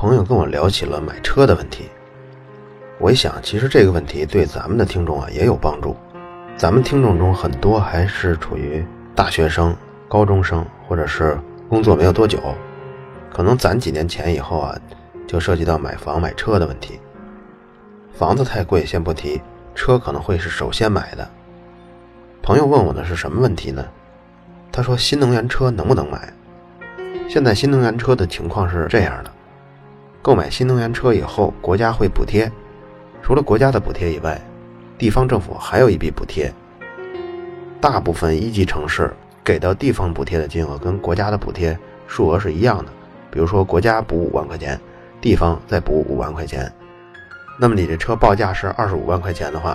朋友跟我聊起了买车的问题。我一想，其实这个问题对咱们的听众啊也有帮助。咱们听众中很多还是处于大学生、高中生，或者是工作没有多久，可能攒几年钱以后啊，就涉及到买房买车的问题。房子太贵，先不提，车可能会是首先买的。朋友问我的是什么问题呢？他说新能源车能不能买？现在新能源车的情况是这样的：购买新能源车以后，国家会补贴。除了国家的补贴以外，地方政府还有一笔补贴。大部分一级城市给到地方补贴的金额跟国家的补贴数额是一样的。比如说，国家补五万块钱，地方再补五万块钱。那么你这车报价是二十五万块钱的话，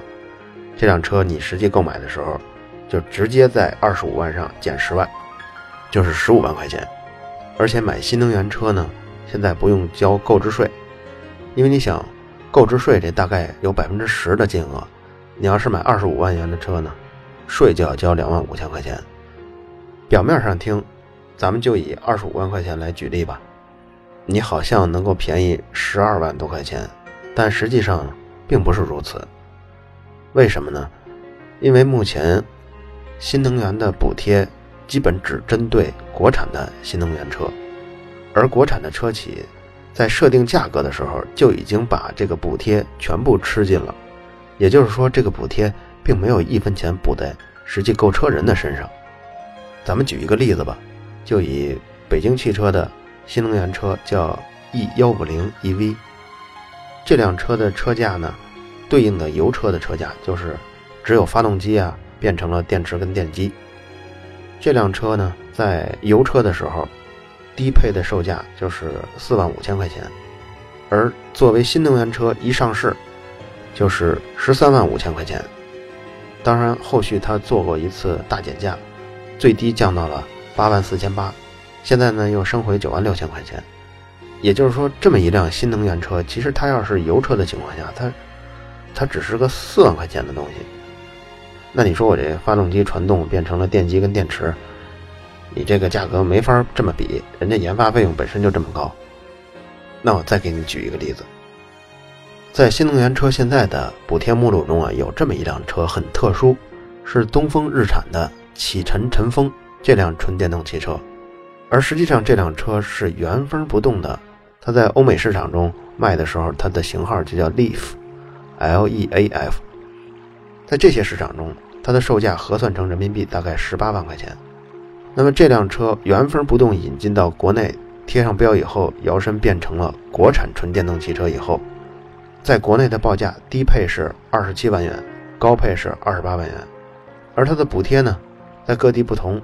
这辆车你实际购买的时候，就直接在二十五万上减十万，就是十五万块钱。而且买新能源车呢，现在不用交购置税，因为你想。购置税这大概有百分之十的金额，你要是买二十五万元的车呢，税就要交两万五千块钱。表面上听，咱们就以二十五万块钱来举例吧，你好像能够便宜十二万多块钱，但实际上并不是如此。为什么呢？因为目前新能源的补贴基本只针对国产的新能源车，而国产的车企。在设定价格的时候，就已经把这个补贴全部吃进了，也就是说，这个补贴并没有一分钱补在实际购车人的身上。咱们举一个例子吧，就以北京汽车的新能源车叫 E 幺五零 EV，这辆车的车价呢，对应的油车的车价就是只有发动机啊变成了电池跟电机。这辆车呢，在油车的时候。低配的售价就是四万五千块钱，而作为新能源车一上市，就是十三万五千块钱。当然，后续它做过一次大减价，最低降到了八万四千八，现在呢又升回九万六千块钱。也就是说，这么一辆新能源车，其实它要是油车的情况下，它它只是个四万块钱的东西。那你说我这发动机传动变成了电机跟电池？你这个价格没法这么比，人家研发费用本身就这么高。那我再给你举一个例子，在新能源车现在的补贴目录中啊，有这么一辆车很特殊，是东风日产的启辰晨风这辆纯电动汽车，而实际上这辆车是原封不动的，它在欧美市场中卖的时候，它的型号就叫 Leaf，L-E-A-F，在这些市场中，它的售价核算成人民币大概十八万块钱。那么这辆车原封不动引进到国内，贴上标以后，摇身变成了国产纯电动汽车以后，在国内的报价低配是二十七万元，高配是二十八万元，而它的补贴呢，在各地不同，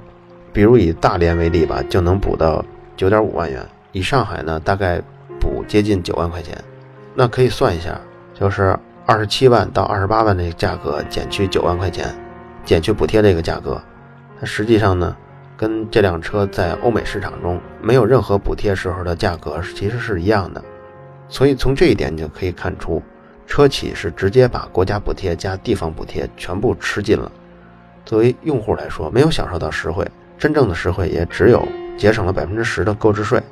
比如以大连为例吧，就能补到九点五万元，以上海呢大概补接近九万块钱，那可以算一下，就是二十七万到二十八万的价格减去九万块钱，减去补贴这个价格，它实际上呢。跟这辆车在欧美市场中没有任何补贴时候的价格其实是一样的，所以从这一点你就可以看出，车企是直接把国家补贴加地方补贴全部吃尽了。作为用户来说，没有享受到实惠，真正的实惠也只有节省了百分之十的购置税。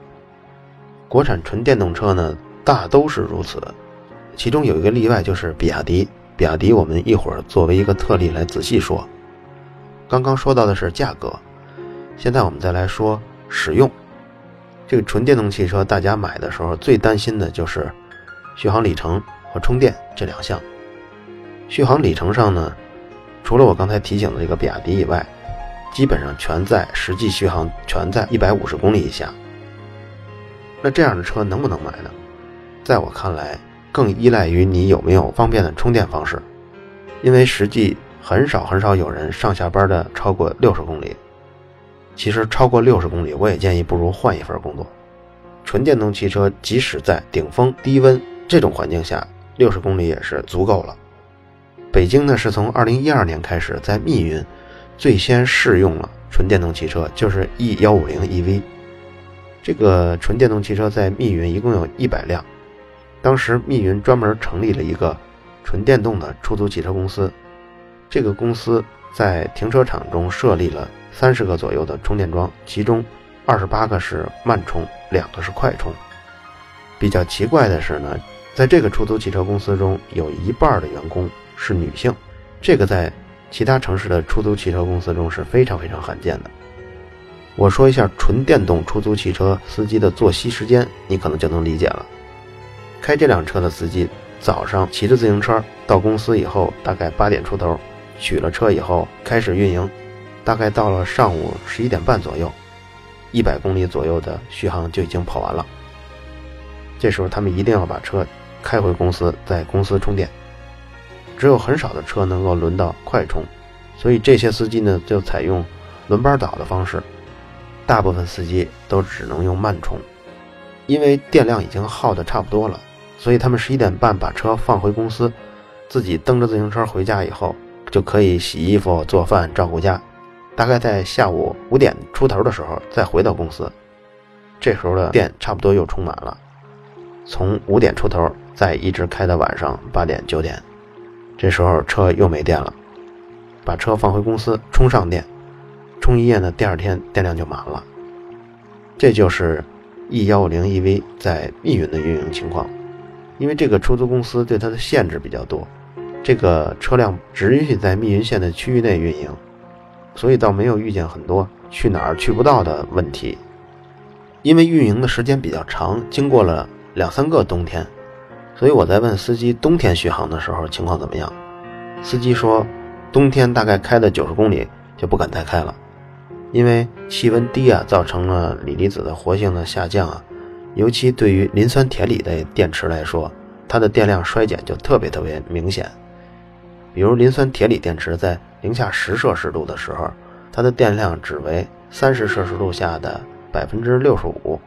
国产纯电动车呢，大都是如此，其中有一个例外就是比亚迪。比亚迪我们一会儿作为一个特例来仔细说。刚刚说到的是价格。现在我们再来说使用这个纯电动汽车，大家买的时候最担心的就是续航里程和充电这两项。续航里程上呢，除了我刚才提醒的这个比亚迪以外，基本上全在实际续航全在一百五十公里以下。那这样的车能不能买呢？在我看来，更依赖于你有没有方便的充电方式，因为实际很少很少有人上下班的超过六十公里。其实超过六十公里，我也建议不如换一份工作。纯电动汽车即使在顶风、低温这种环境下，六十公里也是足够了。北京呢是从二零一二年开始在密云最先试用了纯电动汽车，就是 E 幺五零 EV。这个纯电动汽车在密云一共有一百辆，当时密云专门成立了一个纯电动的出租汽车公司，这个公司在停车场中设立了三十个左右的充电桩，其中二十八个是慢充，两个是快充。比较奇怪的是呢，在这个出租汽车公司中有一半的员工。是女性，这个在其他城市的出租汽车公司中是非常非常罕见的。我说一下纯电动出租汽车司机的作息时间，你可能就能理解了。开这辆车的司机早上骑着自行车到公司以后，大概八点出头取了车以后开始运营，大概到了上午十一点半左右，一百公里左右的续航就已经跑完了。这时候他们一定要把车开回公司，在公司充电。只有很少的车能够轮到快充，所以这些司机呢就采用轮班倒的方式，大部分司机都只能用慢充，因为电量已经耗得差不多了，所以他们十一点半把车放回公司，自己蹬着自行车回家以后，就可以洗衣服、做饭、照顾家，大概在下午五点出头的时候再回到公司，这时候的电差不多又充满了，从五点出头再一直开到晚上八点九点。这时候车又没电了，把车放回公司充上电，充一夜呢，第二天电量就满了。这就是 E 幺五零 EV 在密云的运营情况。因为这个出租公司对它的限制比较多，这个车辆只允许在密云县的区域内运营，所以倒没有遇见很多去哪儿去不到的问题。因为运营的时间比较长，经过了两三个冬天。所以我在问司机冬天续航的时候情况怎么样，司机说，冬天大概开的九十公里就不敢再开了，因为气温低啊，造成了锂离子的活性的下降啊，尤其对于磷酸铁锂的电池来说，它的电量衰减就特别特别明显。比如磷酸铁锂电池在零下十摄氏度的时候，它的电量只为三十摄氏度下的百分之六十五，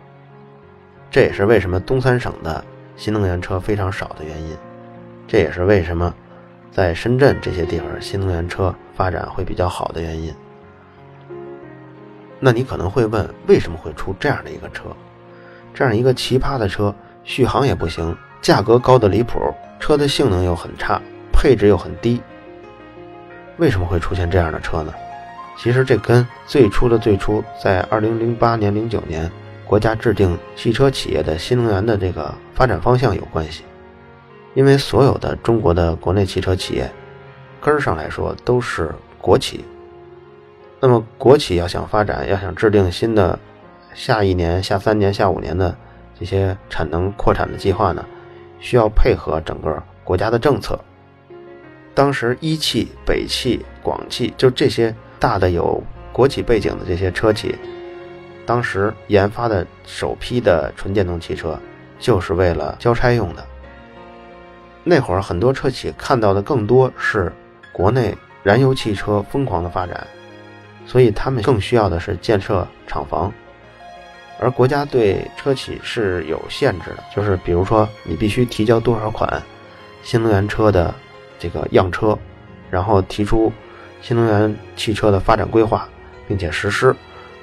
这也是为什么东三省的。新能源车非常少的原因，这也是为什么在深圳这些地方新能源车发展会比较好的原因。那你可能会问，为什么会出这样的一个车？这样一个奇葩的车，续航也不行，价格高的离谱，车的性能又很差，配置又很低，为什么会出现这样的车呢？其实这跟最初的最初，在二零零八年、零九年。国家制定汽车企业的新能源的这个发展方向有关系，因为所有的中国的国内汽车企业，根儿上来说都是国企。那么国企要想发展，要想制定新的下一年、下三年、下五年的这些产能扩产的计划呢，需要配合整个国家的政策。当时一汽、北汽、广汽就这些大的有国企背景的这些车企。当时研发的首批的纯电动汽车，就是为了交差用的。那会儿很多车企看到的更多是国内燃油汽车疯狂的发展，所以他们更需要的是建设厂房。而国家对车企是有限制的，就是比如说你必须提交多少款新能源车的这个样车，然后提出新能源汽车的发展规划，并且实施。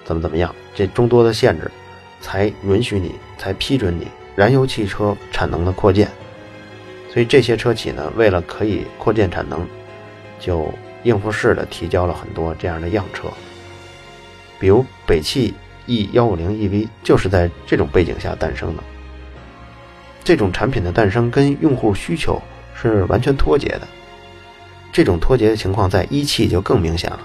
怎么怎么样？这众多的限制，才允许你，才批准你燃油汽车产能的扩建。所以这些车企呢，为了可以扩建产能，就应付式的提交了很多这样的样车。比如北汽 E 幺五零 EV 就是在这种背景下诞生的。这种产品的诞生跟用户需求是完全脱节的。这种脱节的情况在一汽就更明显了。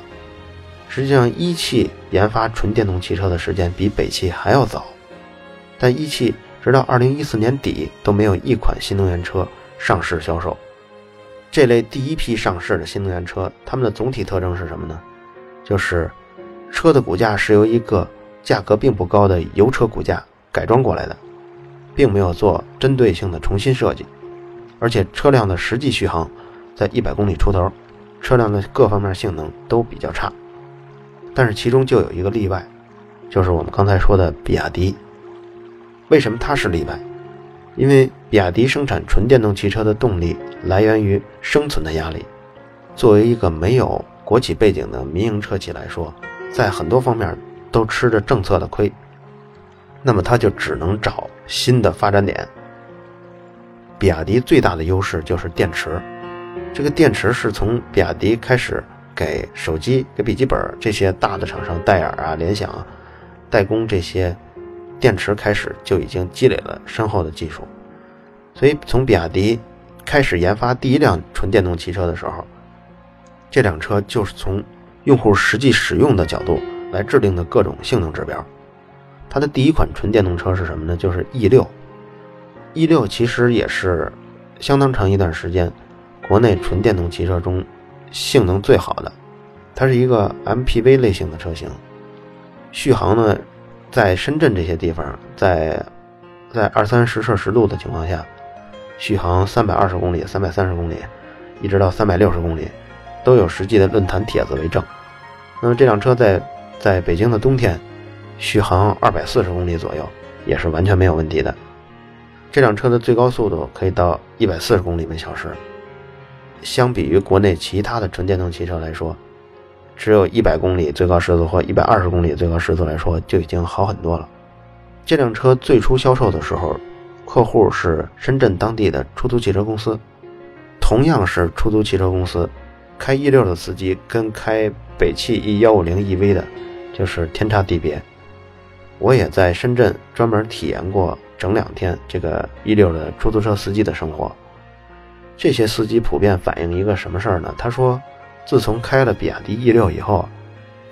实际上，一汽研发纯电动汽车的时间比北汽还要早，但一汽直到二零一四年底都没有一款新能源车上市销售。这类第一批上市的新能源车，它们的总体特征是什么呢？就是车的骨架是由一个价格并不高的油车骨架改装过来的，并没有做针对性的重新设计，而且车辆的实际续航在一百公里出头，车辆的各方面性能都比较差。但是其中就有一个例外，就是我们刚才说的比亚迪。为什么它是例外？因为比亚迪生产纯电动汽车的动力来源于生存的压力。作为一个没有国企背景的民营车企来说，在很多方面都吃着政策的亏，那么它就只能找新的发展点。比亚迪最大的优势就是电池，这个电池是从比亚迪开始给手机、给笔记本这些大的厂商，戴尔啊、联想啊代工这些。电池开始就已经积累了深厚的技术，所以从比亚迪开始研发第一辆纯电动汽车的时候，这辆车就是从用户实际使用的角度来制定的各种性能指标。它的第一款纯电动车是什么呢？就是 E 六。E 六其实也是相当长一段时间国内纯电动汽车中性能最好的，它是一个 MPV 类型的车型，续航呢。在深圳这些地方，在在二三十摄氏度的情况下，续航三百二十公里、三百三十公里，一直到三百六十公里，都有实际的论坛帖子为证。那么这辆车在在北京的冬天，续航二百四十公里左右，也是完全没有问题的。这辆车的最高速度可以到一百四十公里每小时，相比于国内其他的纯电动汽车来说。只有一百公里最高时速或一百二十公里最高时速来说，就已经好很多了。这辆车最初销售的时候，客户是深圳当地的出租汽车公司。同样是出租汽车公司，开 E 六的司机跟开北汽 E 幺五零 EV 的，就是天差地别。我也在深圳专门体验过整两天这个 E 六的出租车司机的生活。这些司机普遍反映一个什么事儿呢？他说。自从开了比亚迪 E 六以后，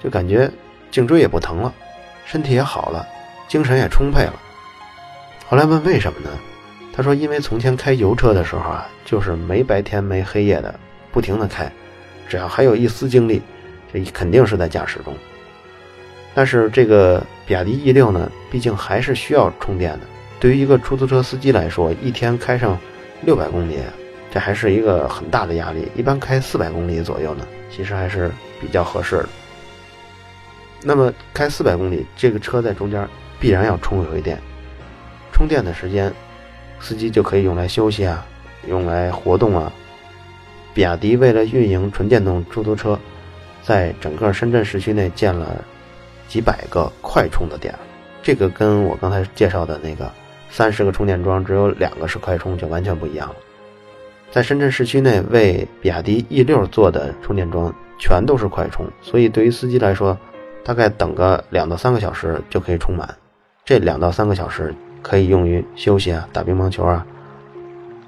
就感觉颈椎也不疼了，身体也好了，精神也充沛了。后来问为什么呢？他说：“因为从前开油车的时候啊，就是没白天没黑夜的，不停的开，只要还有一丝精力，这肯定是在驾驶中。但是这个比亚迪 E 六呢，毕竟还是需要充电的。对于一个出租车司机来说，一天开上六百公里。”这还是一个很大的压力，一般开四百公里左右呢，其实还是比较合适的。那么开四百公里，这个车在中间必然要充一回电，充电的时间，司机就可以用来休息啊，用来活动啊。比亚迪为了运营纯电动出租车，在整个深圳市区内建了几百个快充的点，这个跟我刚才介绍的那个三十个充电桩只有两个是快充就完全不一样了。在深圳市区内为比亚迪 E 六做的充电桩全都是快充，所以对于司机来说，大概等个两到三个小时就可以充满。这两到三个小时可以用于休息啊、打乒乓球啊。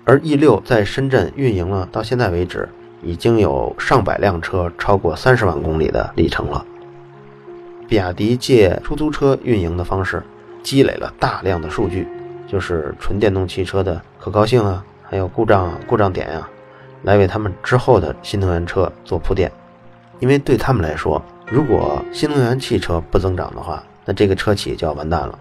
而 E 六在深圳运营了，到现在为止已经有上百辆车超过三十万公里的里程了。比亚迪借出租车运营的方式，积累了大量的数据，就是纯电动汽车的可靠性啊。还有故障故障点呀，来为他们之后的新能源车做铺垫。因为对他们来说，如果新能源汽车不增长的话，那这个车企就要完蛋了。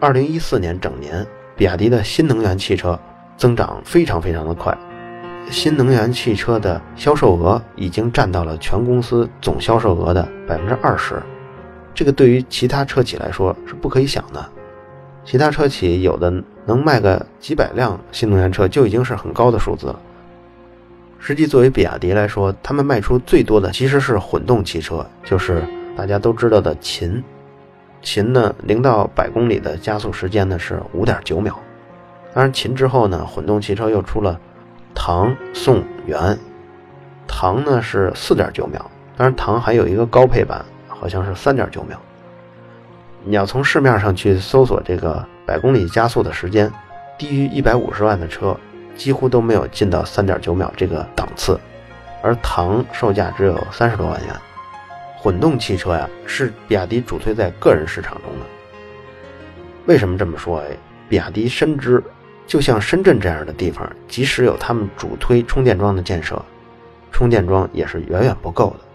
二零一四年整年，比亚迪的新能源汽车增长非常非常的快，新能源汽车的销售额已经占到了全公司总销售额的百分之二十。这个对于其他车企来说是不可以想的。其他车企有的能卖个几百辆新能源车就已经是很高的数字了。实际作为比亚迪来说，他们卖出最多的其实是混动汽车，就是大家都知道的秦。秦呢，零到百公里的加速时间呢是五点九秒。当然，秦之后呢，混动汽车又出了唐、宋、元。唐呢是四点九秒，当然唐还有一个高配版，好像是三点九秒。你要从市面上去搜索这个百公里加速的时间，低于一百五十万的车几乎都没有进到三点九秒这个档次，而唐售价只有三十多万元。混动汽车呀，是比亚迪主推在个人市场中的。为什么这么说？哎，比亚迪深知，就像深圳这样的地方，即使有他们主推充电桩的建设，充电桩也是远远不够的。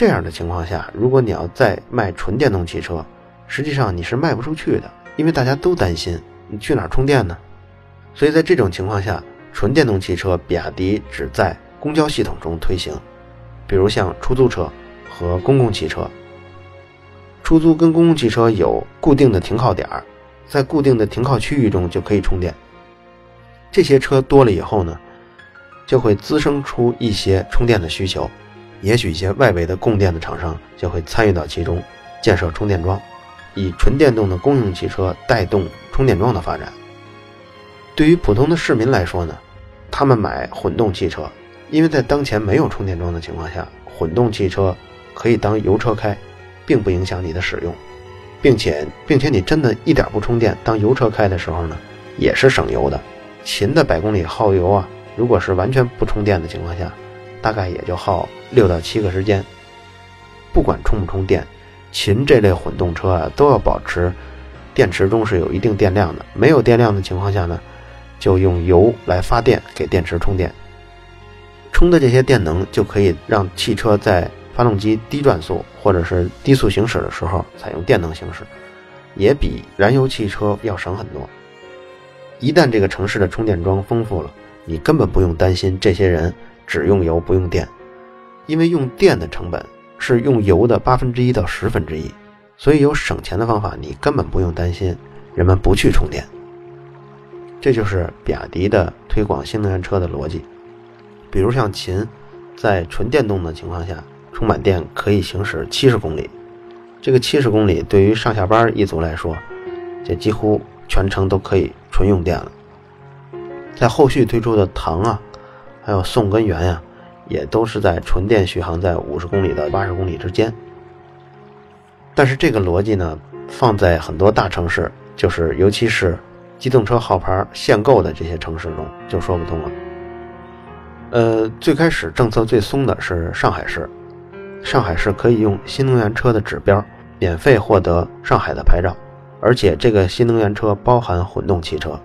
这样的情况下，如果你要再卖纯电动汽车，实际上你是卖不出去的，因为大家都担心你去哪儿充电呢？所以在这种情况下，纯电动汽车比亚迪只在公交系统中推行，比如像出租车和公共汽车。出租跟公共汽车有固定的停靠点儿，在固定的停靠区域中就可以充电。这些车多了以后呢，就会滋生出一些充电的需求，也许一些外围的供电的厂商就会参与到其中，建设充电桩，以纯电动的公用汽车带动充电桩的发展。对于普通的市民来说呢，他们买混动汽车，因为在当前没有充电桩的情况下，混动汽车可以当油车开，并不影响你的使用，并且并且你真的一点不充电当油车开的时候呢，也是省油的。秦的百公里耗油啊，如果是完全不充电的情况下，大概也就耗六到七个时间。不管充不充电，秦这类混动车啊，都要保持电池中是有一定电量的。没有电量的情况下呢，就用油来发电给电池充电。充的这些电能就可以让汽车在发动机低转速或者是低速行驶的时候采用电能行驶，也比燃油汽车要省很多。一旦这个城市的充电桩丰富了，你根本不用担心这些人只用油不用电，因为用电的成本是用油的八分之一到十分之一，所以有省钱的方法，你根本不用担心人们不去充电。这就是比亚迪的推广新能源车的逻辑。比如像秦，在纯电动的情况下，充满电可以行驶七十公里，这个七十公里对于上下班一族来说，这几乎全程都可以。纯用电了，在后续推出的唐啊，还有宋跟元呀，也都是在纯电续航在五十公里到八十公里之间。但是这个逻辑呢，放在很多大城市，就是尤其是机动车号牌限购的这些城市中，就说不通了。呃，最开始政策最松的是上海市，上海市可以用新能源车的指标，免费获得上海的牌照。而且这个新能源车包含混动汽车，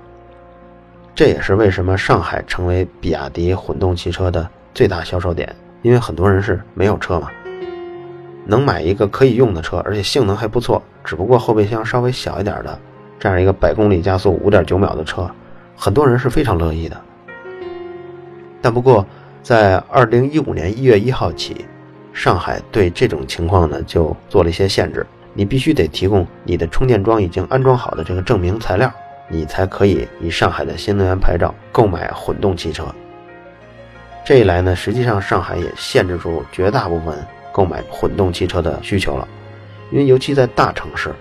这也是为什么上海成为比亚迪混动汽车的最大销售点，因为很多人是没有车嘛，能买一个可以用的车，而且性能还不错，只不过后备箱稍微小一点的这样一个百公里加速五点九秒的车，很多人是非常乐意的。但不过在二零一五年一月一号起，上海对这种情况呢就做了一些限制。你必须得提供你的充电桩已经安装好的这个证明材料，你才可以以上海的新能源牌照购买混动汽车。这一来呢，实际上上海也限制住绝大部分购买混动汽车的需求了，因为尤其在大城市，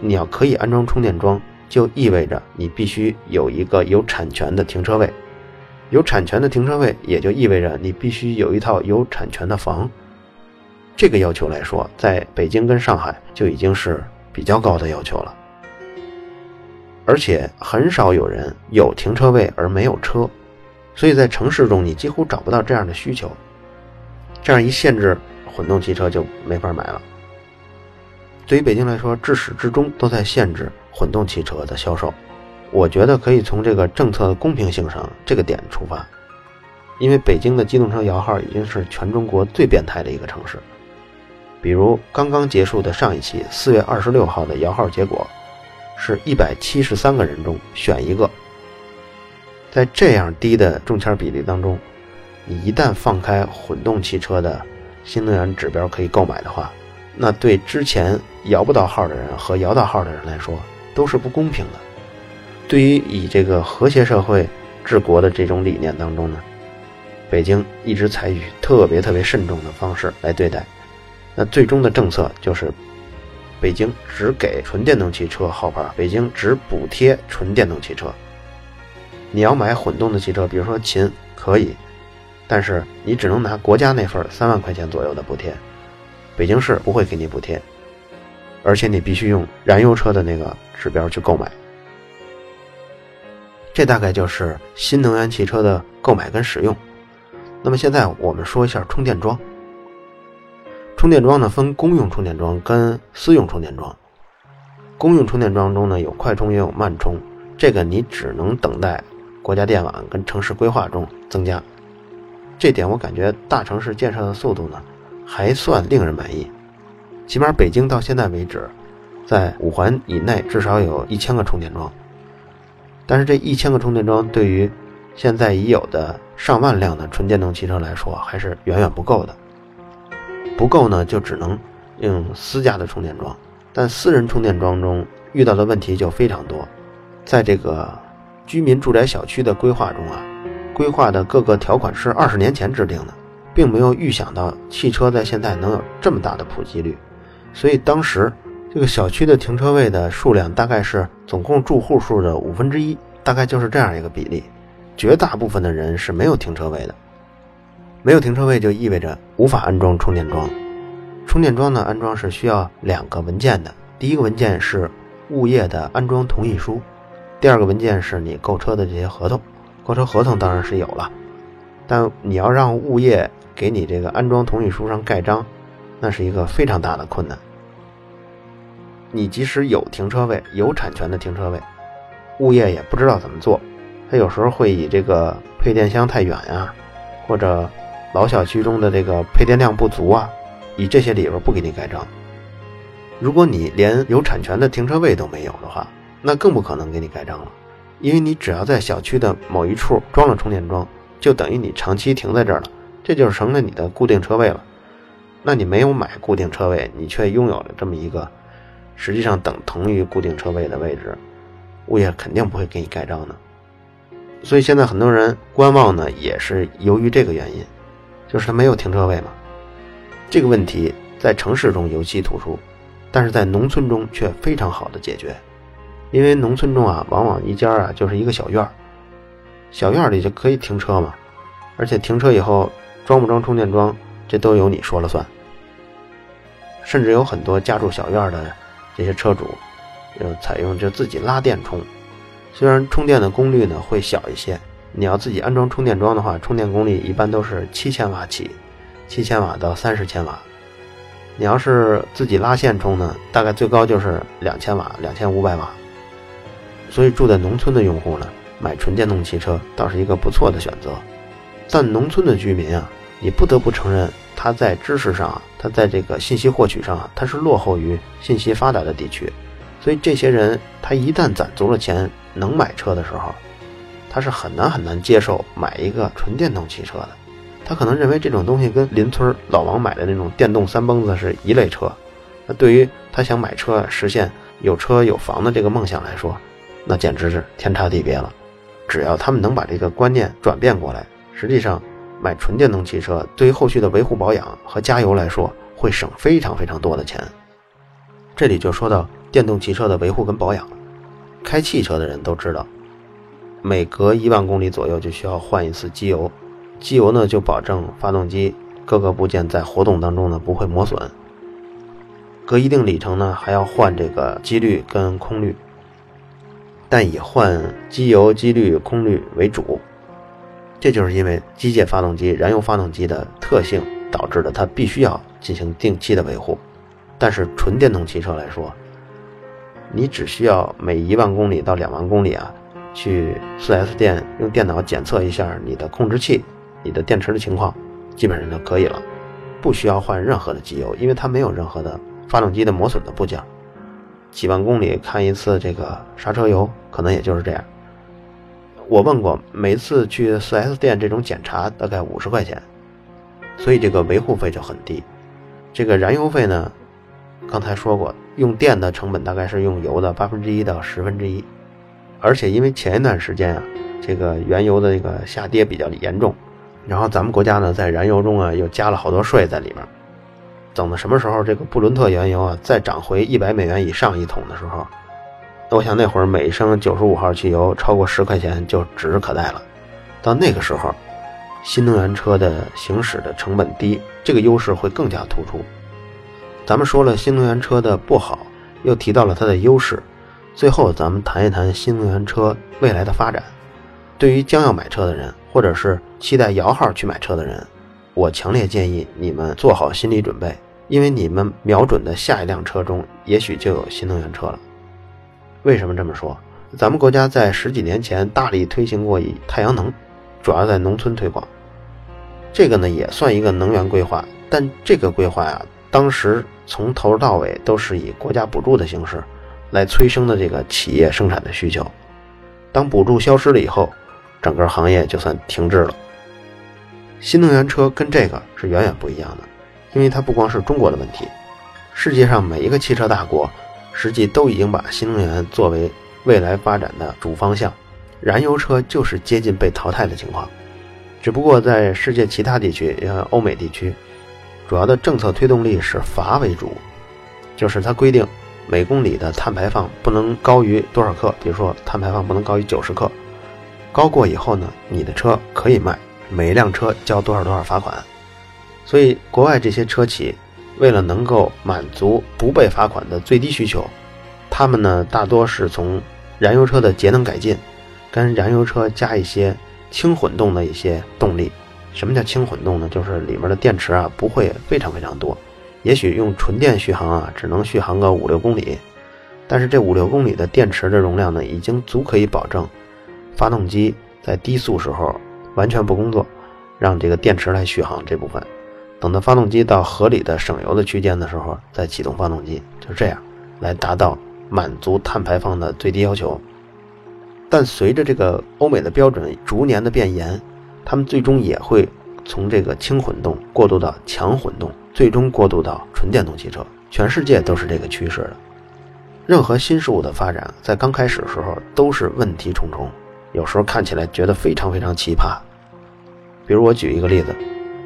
你要可以安装充电桩，就意味着你必须有一个有产权的停车位，有产权的停车位也就意味着你必须有一套有产权的房。这个要求来说，在北京跟上海就已经是比较高的要求了，而且很少有人有停车位而没有车，所以在城市中你几乎找不到这样的需求。这样一限制，混动汽车就没法买了。对于北京来说，至始至终都在限制混动汽车的销售。我觉得可以从这个政策的公平性上这个点出发，因为北京的机动车摇号已经是全中国最变态的一个城市。比如刚刚结束的上一期四月二十六号的摇号结果，是一百七十三个人中选一个。在这样低的中签比例当中，你一旦放开混动汽车的新能源指标可以购买的话，那对之前摇不到号的人和摇到号的人来说都是不公平的。对于以这个和谐社会治国的这种理念当中呢，北京一直采取特别特别慎重的方式来对待。那最终的政策就是，北京只给纯电动汽车号牌，北京只补贴纯电动汽车。你要买混动的汽车，比如说秦可以，但是你只能拿国家那份三万块钱左右的补贴，北京市不会给你补贴，而且你必须用燃油车的那个指标去购买。这大概就是新能源汽车的购买跟使用。那么现在我们说一下充电桩。充电桩呢分公用充电桩跟私用充电桩。公用充电桩中呢有快充也有慢充，这个你只能等待国家电网跟城市规划中增加。这点我感觉大城市建设的速度呢还算令人满意，起码北京到现在为止，在五环以内至少有一千个充电桩。但是这一千个充电桩对于现在已有的上万辆的纯电动汽车来说还是远远不够的。不够呢，就只能用私家的充电桩。但私人充电桩中遇到的问题就非常多。在这个居民住宅小区的规划中啊，规划的各个条款是二十年前制定的，并没有预想到汽车在现在能有这么大的普及率，所以当时这个小区的停车位的数量大概是总共住户数的五分之一，大概就是这样一个比例。绝大部分的人是没有停车位的，没有停车位就意味着无法安装充电桩。充电桩呢，安装是需要两个文件的，第一个文件是物业的安装同意书。第二个文件是你购车的这些合同，购车合同当然是有了，但你要让物业给你这个安装同意书上盖章，那是一个非常大的困难。你即使有停车位，有产权的停车位，物业也不知道怎么做，他有时候会以这个配电箱太远呀，或者老小区中的这个配电量不足啊，以这些理由不给你盖章。如果你连有产权的停车位都没有的话，那更不可能给你盖章了，因为你只要在小区的某一处装了充电桩，就等于你长期停在这儿了，这就是成了你的固定车位了。那你没有买固定车位，你却拥有了这么一个实际上等同于固定车位的位置，物业肯定不会给你盖章的。所以现在很多人观望呢，也是由于这个原因，就是他没有停车位嘛。这个问题在城市中尤其突出，但是在农村中却非常好的解决。因为农村中啊，往往一家啊就是一个小院儿，小院里就可以停车嘛，而且停车以后装不装充电桩，这都由你说了算。甚至有很多家住小院的这些车主，就采用就自己拉电充，虽然充电的功率呢会小一些，你要自己安装充电桩的话，充电功率一般都是七千瓦起，七千瓦到三十千瓦。你要是自己拉线充呢，大概最高就是两千瓦，两千五百瓦。所以住在农村的用户呢，买纯电动汽车倒是一个不错的选择。但农村的居民啊，你不得不承认，他在知识上，他在这个信息获取上，他是落后于信息发达的地区。所以这些人，他一旦攒足了钱能买车的时候，他是很难很难接受买一个纯电动汽车的。他可能认为这种东西跟邻村老王买的那种电动三蹦子是一类车。那对于他想买车实现有车有房的这个梦想来说，那简直是天差地别了。只要他们能把这个观念转变过来，实际上买纯电动汽车对于后续的维护保养和加油来说，会省非常非常多的钱。这里就说到电动汽车的维护跟保养。开汽车的人都知道，每隔一万公里左右就需要换一次机油，机油呢就保证发动机各个部件在活动当中呢不会磨损。隔一定里程呢还要换这个机滤跟空滤。但以换机油、机滤、空滤为主，这就是因为机械发动机、燃油发动机的特性导致的，它必须要进行定期的维护。但是纯电动汽车来说，你只需要每一万公里到两万公里啊，去 4S 店用电脑检测一下你的控制器、你的电池的情况，基本上就可以了，不需要换任何的机油，因为它没有任何的发动机的磨损的部件。几万公里看一次这个刹车油，可能也就是这样。我问过，每次去 4S 店这种检查大概五十块钱，所以这个维护费就很低。这个燃油费呢，刚才说过，用电的成本大概是用油的八分之一到十分之一。而且因为前一段时间啊，这个原油的这个下跌比较严重，然后咱们国家呢在燃油中啊又加了好多税在里面。等到什么时候这个布伦特原油啊再涨回一百美元以上一桶的时候，那我想那会儿每升九十五号汽油超过十块钱就指日可待了。到那个时候，新能源车的行驶的成本低，这个优势会更加突出。咱们说了新能源车的不好，又提到了它的优势，最后咱们谈一谈新能源车未来的发展。对于将要买车的人，或者是期待摇号去买车的人。我强烈建议你们做好心理准备，因为你们瞄准的下一辆车中，也许就有新能源车了。为什么这么说？咱们国家在十几年前大力推行过以太阳能，主要在农村推广。这个呢也算一个能源规划，但这个规划呀，当时从头到尾都是以国家补助的形式来催生的这个企业生产的需求。当补助消失了以后，整个行业就算停滞了。新能源车跟这个是远远不一样的，因为它不光是中国的问题，世界上每一个汽车大国，实际都已经把新能源作为未来发展的主方向，燃油车就是接近被淘汰的情况。只不过在世界其他地区，像欧美地区，主要的政策推动力是罚为主，就是它规定每公里的碳排放不能高于多少克，比如说碳排放不能高于九十克，高过以后呢，你的车可以卖，每一辆车交多少多少罚款。所以国外这些车企为了能够满足不被罚款的最低需求，他们呢大多是从燃油车的节能改进，跟燃油车加一些。轻混动的一些动力，什么叫轻混动呢？就是里面的电池啊不会非常非常多，也许用纯电续航啊只能续航个五六公里，但是这五六公里的电池的容量呢，已经足可以保证发动机在低速时候完全不工作，让这个电池来续航这部分，等到发动机到合理的省油的区间的时候再启动发动机，就这样来达到满足碳排放的最低要求。但随着这个欧美的标准逐年的变严，他们最终也会从这个轻混动过渡到强混动，最终过渡到纯电动汽车。全世界都是这个趋势的。任何新事物的发展，在刚开始的时候都是问题重重，有时候看起来觉得非常非常奇葩。比如我举一个例子，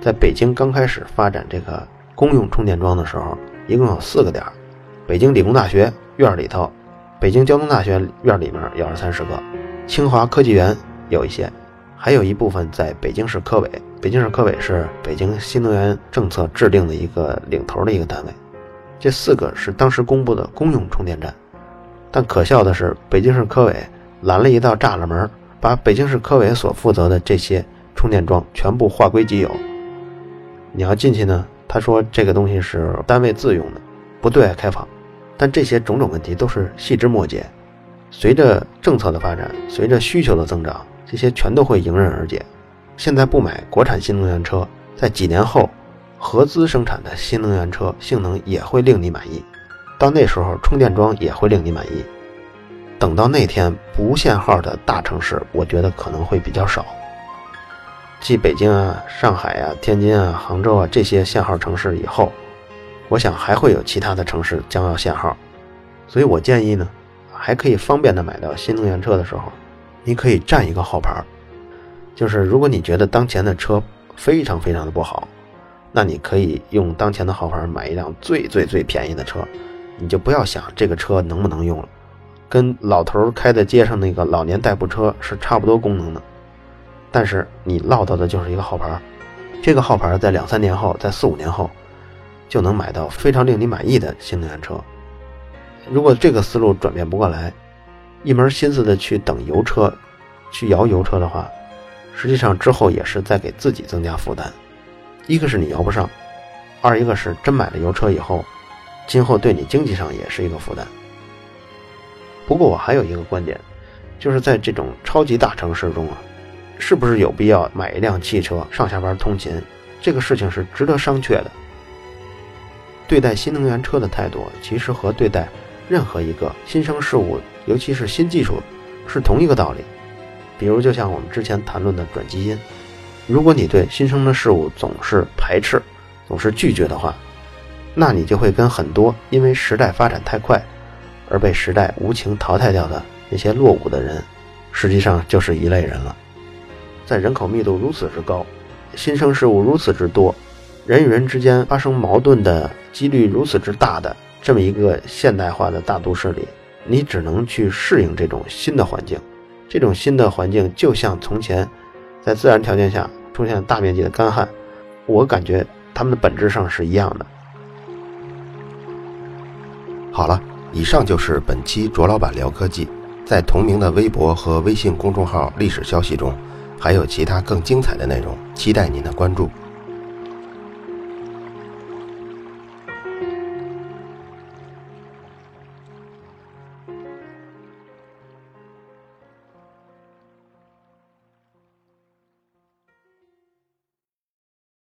在北京刚开始发展这个公用充电桩的时候，一共有四个点北京理工大学院里头。北京交通大学院里面有二三十个，清华科技园有一些，还有一部分在北京市科委。北京市科委是北京新能源政策制定的一个领头的一个单位。这四个是当时公布的公用充电站，但可笑的是，北京市科委拦了一道栅栏门，把北京市科委所负责的这些充电桩全部划归己有。你要进去呢，他说这个东西是单位自用的，不对外开放。但这些种种问题都是细枝末节，随着政策的发展，随着需求的增长，这些全都会迎刃而解。现在不买国产新能源车，在几年后，合资生产的新能源车性能也会令你满意，到那时候充电桩也会令你满意。等到那天不限号的大城市，我觉得可能会比较少。继北京啊、上海啊、天津啊、杭州啊这些限号城市以后。我想还会有其他的城市将要限号，所以我建议呢，还可以方便的买到新能源车的时候，你可以占一个号牌就是如果你觉得当前的车非常非常的不好，那你可以用当前的号牌买一辆最最最便宜的车，你就不要想这个车能不能用了，跟老头开在街上那个老年代步车是差不多功能的，但是你落到的就是一个号牌这个号牌在两三年后，在四五年后。就能买到非常令你满意的新能源车。如果这个思路转变不过来，一门心思的去等油车，去摇油车的话，实际上之后也是在给自己增加负担。一个是你摇不上，二一个是真买了油车以后，今后对你经济上也是一个负担。不过我还有一个观点，就是在这种超级大城市中啊，是不是有必要买一辆汽车上下班通勤？这个事情是值得商榷的。对待新能源车的态度，其实和对待任何一个新生事物，尤其是新技术，是同一个道理。比如，就像我们之前谈论的转基因，如果你对新生的事物总是排斥、总是拒绝的话，那你就会跟很多因为时代发展太快而被时代无情淘汰掉的那些落伍的人，实际上就是一类人了。在人口密度如此之高，新生事物如此之多。人与人之间发生矛盾的几率如此之大的这么一个现代化的大都市里，你只能去适应这种新的环境。这种新的环境就像从前在自然条件下出现大面积的干旱，我感觉它们的本质上是一样的。好了，以上就是本期卓老板聊科技。在同名的微博和微信公众号历史消息中，还有其他更精彩的内容，期待您的关注。